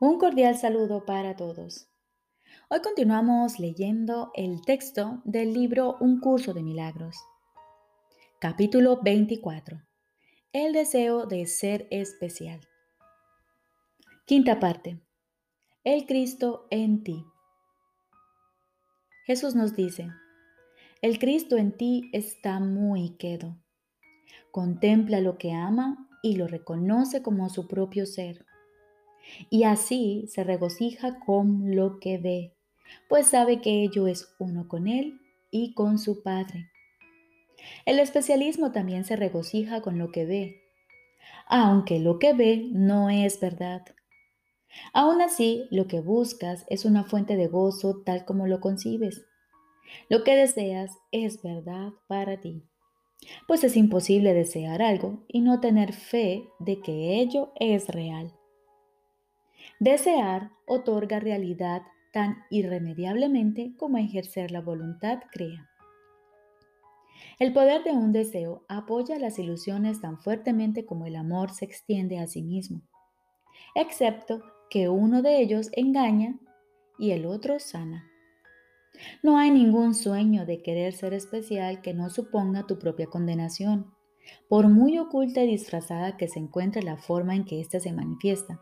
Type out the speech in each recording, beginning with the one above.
Un cordial saludo para todos. Hoy continuamos leyendo el texto del libro Un curso de milagros. Capítulo 24. El deseo de ser especial. Quinta parte. El Cristo en ti. Jesús nos dice, el Cristo en ti está muy quedo. Contempla lo que ama y lo reconoce como su propio ser y así se regocija con lo que ve, pues sabe que ello es uno con él y con su Padre. El especialismo también se regocija con lo que ve, aunque lo que ve no es verdad. Aún así, lo que buscas es una fuente de gozo tal como lo concibes. Lo que deseas es verdad para ti, pues es imposible desear algo y no tener fe de que ello es real. Desear otorga realidad tan irremediablemente como ejercer la voluntad crea. El poder de un deseo apoya las ilusiones tan fuertemente como el amor se extiende a sí mismo, excepto que uno de ellos engaña y el otro sana. No hay ningún sueño de querer ser especial que no suponga tu propia condenación, por muy oculta y disfrazada que se encuentre la forma en que éste se manifiesta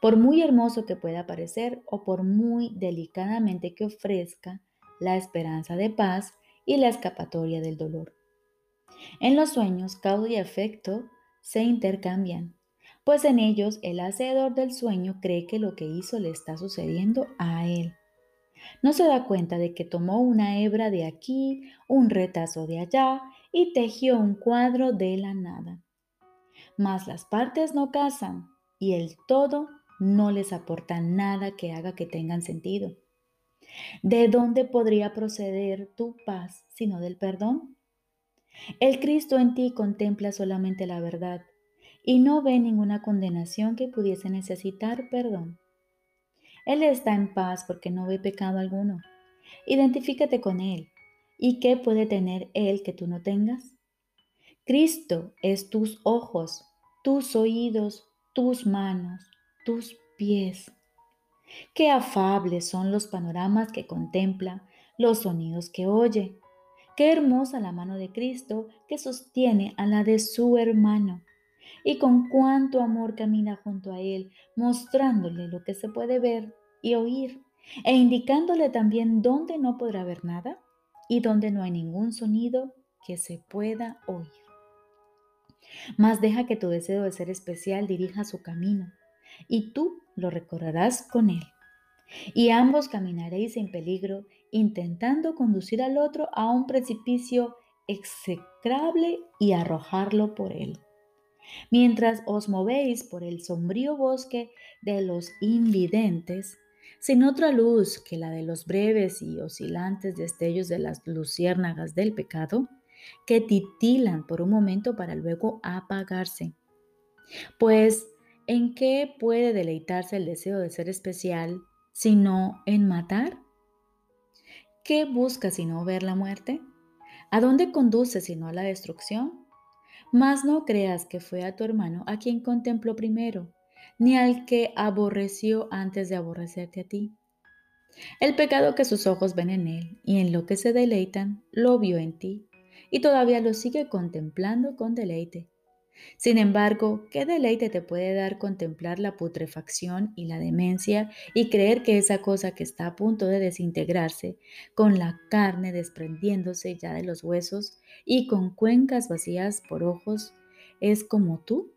por muy hermoso que pueda parecer o por muy delicadamente que ofrezca la esperanza de paz y la escapatoria del dolor. En los sueños, causa y efecto se intercambian, pues en ellos el hacedor del sueño cree que lo que hizo le está sucediendo a él. No se da cuenta de que tomó una hebra de aquí, un retazo de allá y tejió un cuadro de la nada. Mas las partes no casan, y el todo no les aporta nada que haga que tengan sentido. ¿De dónde podría proceder tu paz sino del perdón? El Cristo en ti contempla solamente la verdad y no ve ninguna condenación que pudiese necesitar perdón. Él está en paz porque no ve pecado alguno. Identifícate con Él. ¿Y qué puede tener Él que tú no tengas? Cristo es tus ojos, tus oídos, tus manos, tus pies. Qué afables son los panoramas que contempla, los sonidos que oye. Qué hermosa la mano de Cristo que sostiene a la de su hermano. Y con cuánto amor camina junto a él, mostrándole lo que se puede ver y oír, e indicándole también dónde no podrá ver nada y dónde no hay ningún sonido que se pueda oír. Mas deja que tu deseo de ser especial dirija su camino y tú lo recorrerás con él. Y ambos caminaréis en peligro intentando conducir al otro a un precipicio execrable y arrojarlo por él. Mientras os movéis por el sombrío bosque de los invidentes, sin otra luz que la de los breves y oscilantes destellos de las luciérnagas del pecado, que titilan por un momento para luego apagarse. Pues, ¿en qué puede deleitarse el deseo de ser especial sino en matar? ¿Qué busca sino ver la muerte? ¿A dónde conduce sino a la destrucción? Mas no creas que fue a tu hermano a quien contempló primero, ni al que aborreció antes de aborrecerte a ti. El pecado que sus ojos ven en él y en lo que se deleitan, lo vio en ti y todavía lo sigue contemplando con deleite. Sin embargo, ¿qué deleite te puede dar contemplar la putrefacción y la demencia y creer que esa cosa que está a punto de desintegrarse, con la carne desprendiéndose ya de los huesos y con cuencas vacías por ojos, es como tú?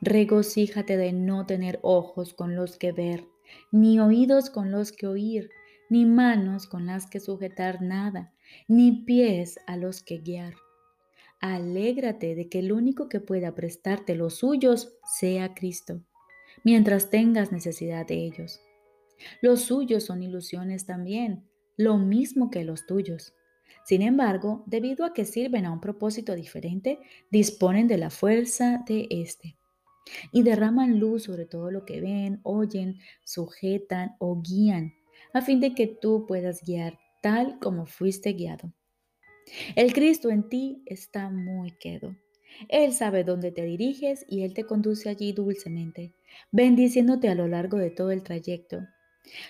Regocíjate de no tener ojos con los que ver, ni oídos con los que oír, ni manos con las que sujetar nada, ni pies a los que guiar. Alégrate de que el único que pueda prestarte los suyos sea Cristo, mientras tengas necesidad de ellos. Los suyos son ilusiones también, lo mismo que los tuyos. Sin embargo, debido a que sirven a un propósito diferente, disponen de la fuerza de éste y derraman luz sobre todo lo que ven, oyen, sujetan o guían, a fin de que tú puedas guiar tal como fuiste guiado. El Cristo en ti está muy quedo. Él sabe dónde te diriges y Él te conduce allí dulcemente, bendiciéndote a lo largo de todo el trayecto.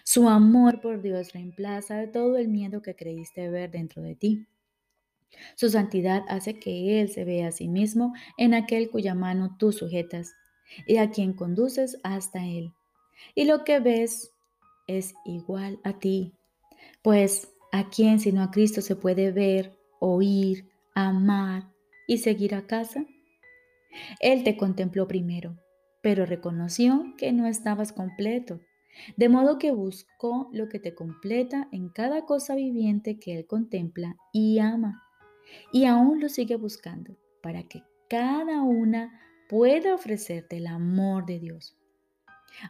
Su amor por Dios reemplaza todo el miedo que creíste ver dentro de ti. Su santidad hace que Él se vea a sí mismo en aquel cuya mano tú sujetas y a quien conduces hasta Él. Y lo que ves es igual a ti, pues a quién sino a Cristo se puede ver, oír, amar y seguir a casa. Él te contempló primero, pero reconoció que no estabas completo, de modo que buscó lo que te completa en cada cosa viviente que Él contempla y ama y aún lo sigue buscando para que cada una pueda ofrecerte el amor de Dios.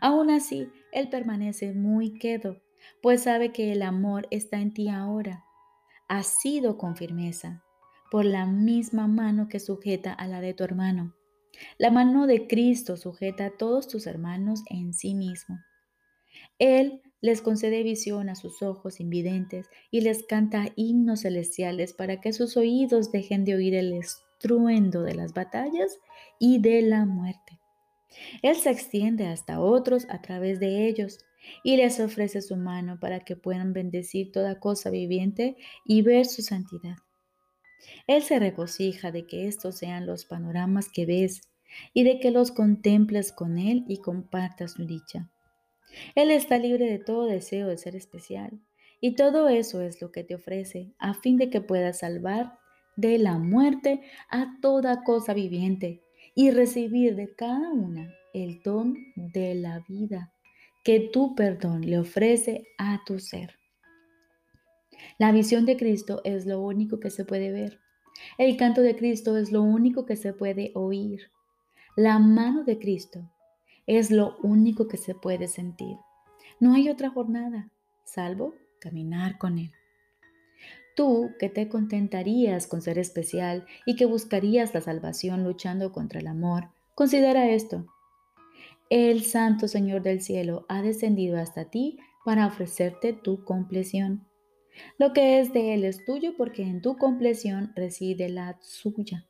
Aún así, Él permanece muy quedo, pues sabe que el amor está en ti ahora. Ha sido con firmeza, por la misma mano que sujeta a la de tu hermano. La mano de Cristo sujeta a todos tus hermanos en sí mismo. Él les concede visión a sus ojos invidentes y les canta himnos celestiales para que sus oídos dejen de oír el estruendo de las batallas y de la muerte. Él se extiende hasta otros a través de ellos y les ofrece su mano para que puedan bendecir toda cosa viviente y ver su santidad. Él se regocija de que estos sean los panoramas que ves y de que los contemples con Él y compartas su dicha. Él está libre de todo deseo de ser especial. Y todo eso es lo que te ofrece a fin de que puedas salvar de la muerte a toda cosa viviente y recibir de cada una el don de la vida que tu perdón le ofrece a tu ser. La visión de Cristo es lo único que se puede ver. El canto de Cristo es lo único que se puede oír. La mano de Cristo es lo único que se puede sentir. No hay otra jornada, salvo caminar con Él. Tú que te contentarías con ser especial y que buscarías la salvación luchando contra el amor, considera esto. El Santo Señor del Cielo ha descendido hasta ti para ofrecerte tu compleción. Lo que es de Él es tuyo porque en tu compleción reside la suya.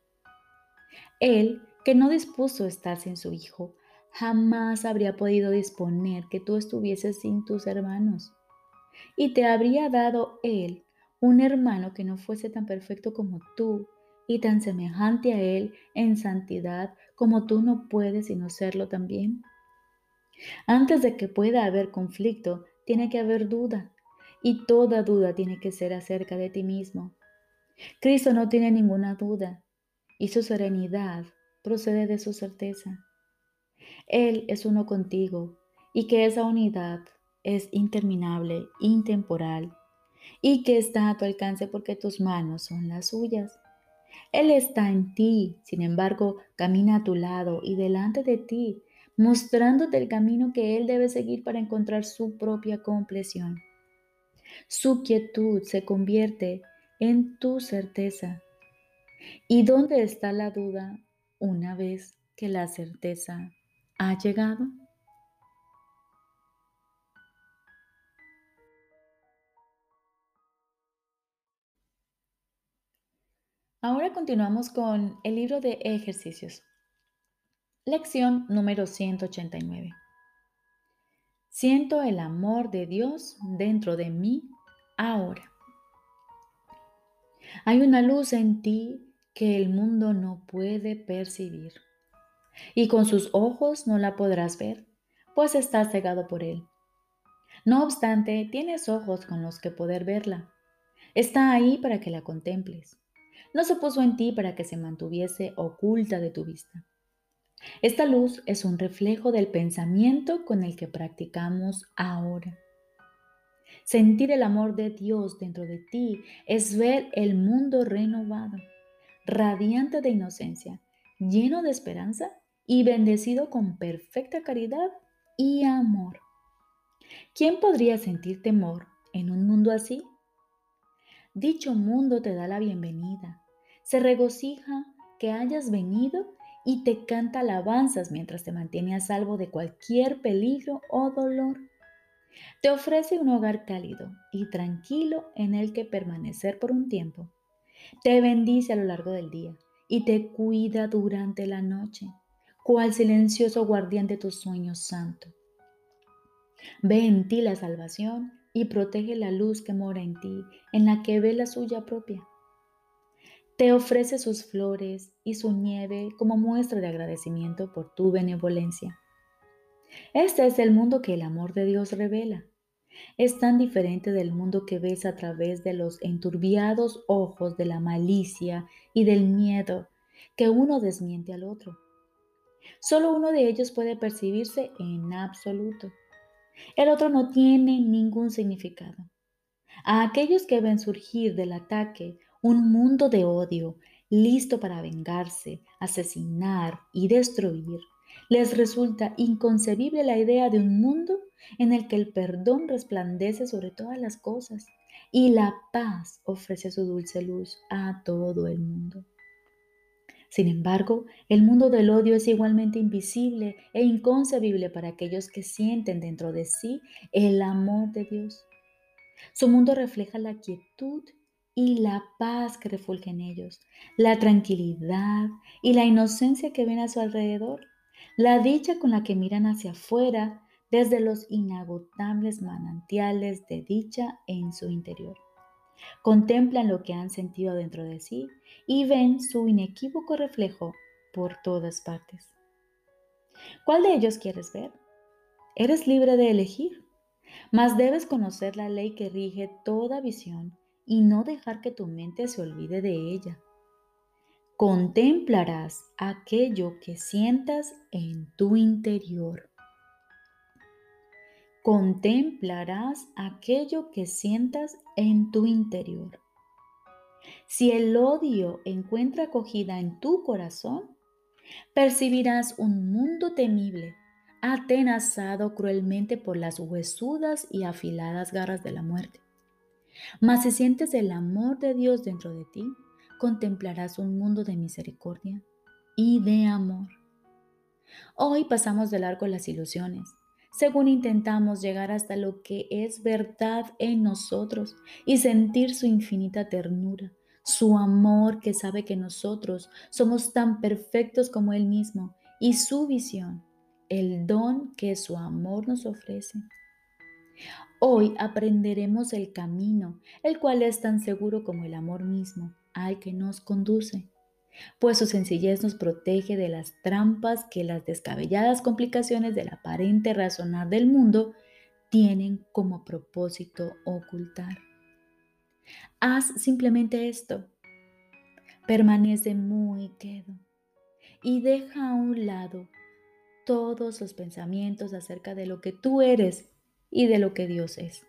Él, que no dispuso estar sin su Hijo, jamás habría podido disponer que tú estuvieses sin tus hermanos. Y te habría dado Él un hermano que no fuese tan perfecto como tú y tan semejante a Él en santidad como tú no puedes sino serlo también. Antes de que pueda haber conflicto, tiene que haber duda, y toda duda tiene que ser acerca de ti mismo. Cristo no tiene ninguna duda, y su serenidad procede de su certeza. Él es uno contigo y que esa unidad es interminable, intemporal y que está a tu alcance porque tus manos son las suyas. Él está en ti, sin embargo, camina a tu lado y delante de ti, mostrándote el camino que Él debe seguir para encontrar su propia compleción. Su quietud se convierte en tu certeza. ¿Y dónde está la duda una vez que la certeza ha llegado? Ahora continuamos con el libro de ejercicios. Lección número 189. Siento el amor de Dios dentro de mí ahora. Hay una luz en ti que el mundo no puede percibir y con sus ojos no la podrás ver, pues estás cegado por él. No obstante, tienes ojos con los que poder verla. Está ahí para que la contemples. No se puso en ti para que se mantuviese oculta de tu vista. Esta luz es un reflejo del pensamiento con el que practicamos ahora. Sentir el amor de Dios dentro de ti es ver el mundo renovado, radiante de inocencia, lleno de esperanza y bendecido con perfecta caridad y amor. ¿Quién podría sentir temor en un mundo así? Dicho mundo te da la bienvenida, se regocija que hayas venido y te canta alabanzas mientras te mantiene a salvo de cualquier peligro o dolor. Te ofrece un hogar cálido y tranquilo en el que permanecer por un tiempo. Te bendice a lo largo del día y te cuida durante la noche, cual silencioso guardián de tus sueños santo. Ve en ti la salvación y protege la luz que mora en ti, en la que ve la suya propia. Te ofrece sus flores y su nieve como muestra de agradecimiento por tu benevolencia. Este es el mundo que el amor de Dios revela. Es tan diferente del mundo que ves a través de los enturbiados ojos de la malicia y del miedo que uno desmiente al otro. Solo uno de ellos puede percibirse en absoluto. El otro no tiene ningún significado. A aquellos que ven surgir del ataque un mundo de odio, listo para vengarse, asesinar y destruir, les resulta inconcebible la idea de un mundo en el que el perdón resplandece sobre todas las cosas y la paz ofrece su dulce luz a todo el mundo. Sin embargo, el mundo del odio es igualmente invisible e inconcebible para aquellos que sienten dentro de sí el amor de Dios. Su mundo refleja la quietud y la paz que refulge en ellos, la tranquilidad y la inocencia que ven a su alrededor, la dicha con la que miran hacia afuera desde los inagotables manantiales de dicha en su interior. Contemplan lo que han sentido dentro de sí y ven su inequívoco reflejo por todas partes. ¿Cuál de ellos quieres ver? Eres libre de elegir, mas debes conocer la ley que rige toda visión y no dejar que tu mente se olvide de ella. Contemplarás aquello que sientas en tu interior contemplarás aquello que sientas en tu interior. Si el odio encuentra acogida en tu corazón, percibirás un mundo temible, atenazado cruelmente por las huesudas y afiladas garras de la muerte. Mas si sientes el amor de Dios dentro de ti, contemplarás un mundo de misericordia y de amor. Hoy pasamos de largo las ilusiones según intentamos llegar hasta lo que es verdad en nosotros y sentir su infinita ternura, su amor que sabe que nosotros somos tan perfectos como Él mismo y su visión, el don que su amor nos ofrece. Hoy aprenderemos el camino, el cual es tan seguro como el amor mismo, al que nos conduce pues su sencillez nos protege de las trampas que las descabelladas complicaciones del aparente razonar del mundo tienen como propósito ocultar. Haz simplemente esto. Permanece muy quedo y deja a un lado todos los pensamientos acerca de lo que tú eres y de lo que Dios es.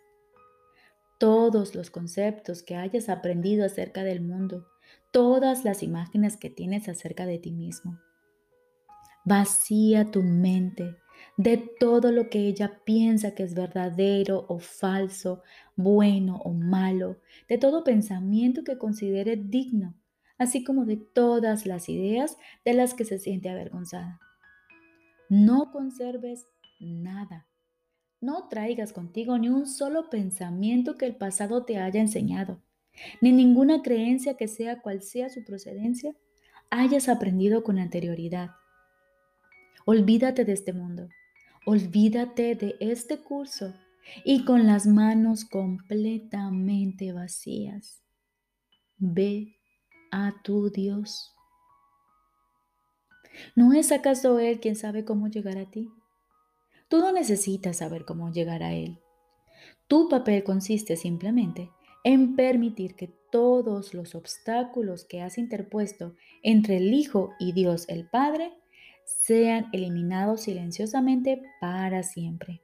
Todos los conceptos que hayas aprendido acerca del mundo todas las imágenes que tienes acerca de ti mismo. Vacía tu mente de todo lo que ella piensa que es verdadero o falso, bueno o malo, de todo pensamiento que considere digno, así como de todas las ideas de las que se siente avergonzada. No conserves nada. No traigas contigo ni un solo pensamiento que el pasado te haya enseñado ni ninguna creencia que sea cual sea su procedencia hayas aprendido con anterioridad. Olvídate de este mundo, olvídate de este curso y con las manos completamente vacías, ve a tu Dios. ¿No es acaso Él quien sabe cómo llegar a ti? Tú no necesitas saber cómo llegar a Él. Tu papel consiste simplemente en permitir que todos los obstáculos que has interpuesto entre el Hijo y Dios el Padre sean eliminados silenciosamente para siempre.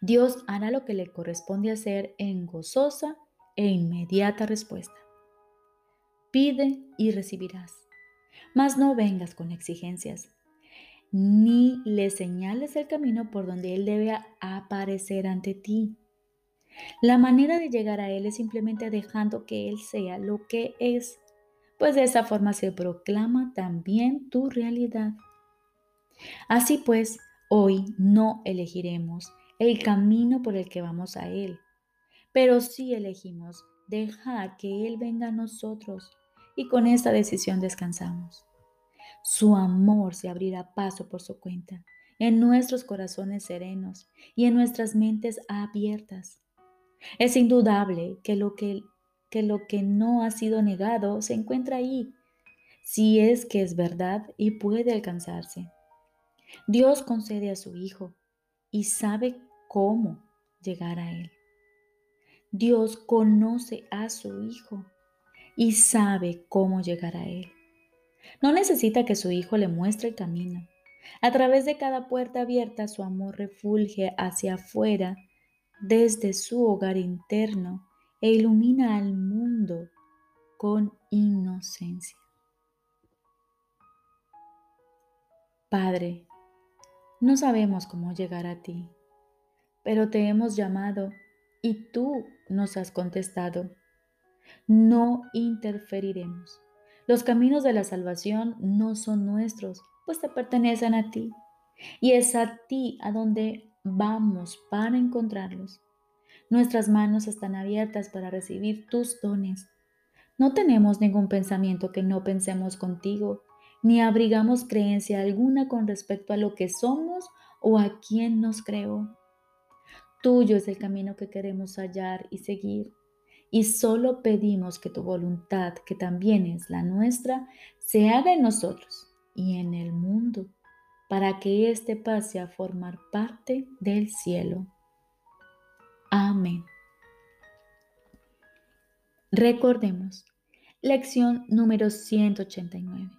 Dios hará lo que le corresponde hacer en gozosa e inmediata respuesta. Pide y recibirás, mas no vengas con exigencias, ni le señales el camino por donde Él debe aparecer ante ti. La manera de llegar a Él es simplemente dejando que Él sea lo que es, pues de esa forma se proclama también tu realidad. Así pues, hoy no elegiremos el camino por el que vamos a Él, pero sí elegimos dejar que Él venga a nosotros y con esta decisión descansamos. Su amor se abrirá paso por su cuenta en nuestros corazones serenos y en nuestras mentes abiertas. Es indudable que lo que, que lo que no ha sido negado se encuentra ahí, si es que es verdad y puede alcanzarse. Dios concede a su Hijo y sabe cómo llegar a Él. Dios conoce a su Hijo y sabe cómo llegar a Él. No necesita que su Hijo le muestre el camino. A través de cada puerta abierta su amor refulge hacia afuera desde su hogar interno e ilumina al mundo con inocencia. Padre, no sabemos cómo llegar a ti, pero te hemos llamado y tú nos has contestado. No interferiremos. Los caminos de la salvación no son nuestros, pues te pertenecen a ti. Y es a ti a donde vamos para encontrarlos. Nuestras manos están abiertas para recibir tus dones. No tenemos ningún pensamiento que no pensemos contigo, ni abrigamos creencia alguna con respecto a lo que somos o a quién nos creó. Tuyo es el camino que queremos hallar y seguir, y solo pedimos que tu voluntad, que también es la nuestra, se haga en nosotros y en el mundo, para que éste pase a formar parte del cielo. Amén. Recordemos, lección número 189.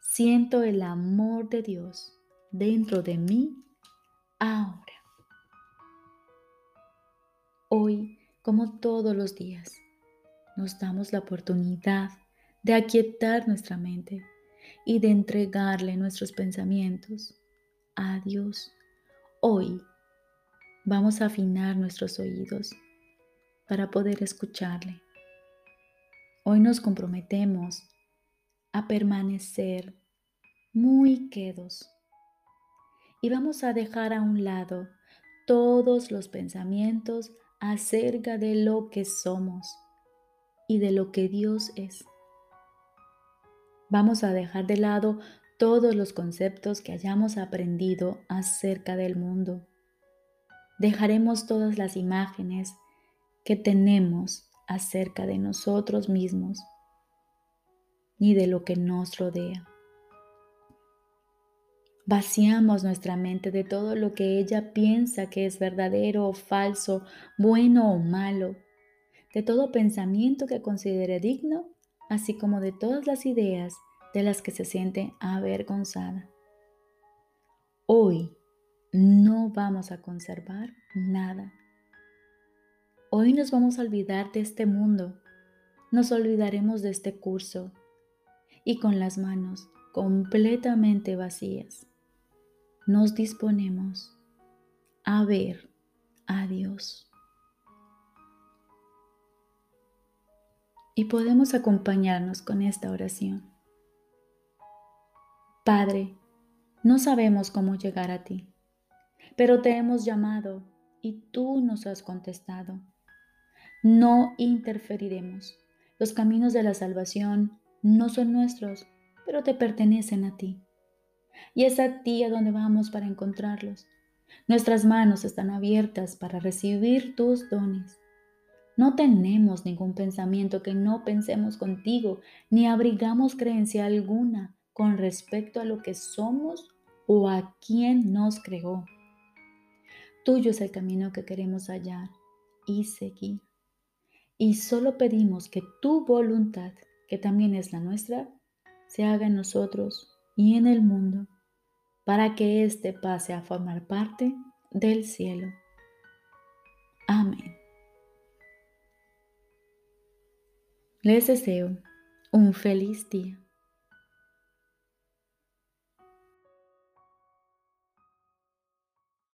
Siento el amor de Dios dentro de mí ahora. Hoy, como todos los días, nos damos la oportunidad de aquietar nuestra mente y de entregarle nuestros pensamientos a Dios. Hoy vamos a afinar nuestros oídos para poder escucharle. Hoy nos comprometemos a permanecer muy quedos y vamos a dejar a un lado todos los pensamientos acerca de lo que somos y de lo que Dios es. Vamos a dejar de lado todos los conceptos que hayamos aprendido acerca del mundo. Dejaremos todas las imágenes que tenemos acerca de nosotros mismos ni de lo que nos rodea. Vaciamos nuestra mente de todo lo que ella piensa que es verdadero o falso, bueno o malo, de todo pensamiento que considere digno, así como de todas las ideas de las que se siente avergonzada. Hoy no vamos a conservar nada. Hoy nos vamos a olvidar de este mundo, nos olvidaremos de este curso y con las manos completamente vacías nos disponemos a ver a Dios. Y podemos acompañarnos con esta oración. Padre, no sabemos cómo llegar a ti, pero te hemos llamado y tú nos has contestado. No interferiremos. Los caminos de la salvación no son nuestros, pero te pertenecen a ti y es a ti a donde vamos para encontrarlos. Nuestras manos están abiertas para recibir tus dones. No tenemos ningún pensamiento que no pensemos contigo, ni abrigamos creencia alguna con respecto a lo que somos o a quién nos creó. Tuyo es el camino que queremos hallar y seguir. Y solo pedimos que tu voluntad, que también es la nuestra, se haga en nosotros y en el mundo, para que éste pase a formar parte del cielo. Amén. Les deseo un feliz día.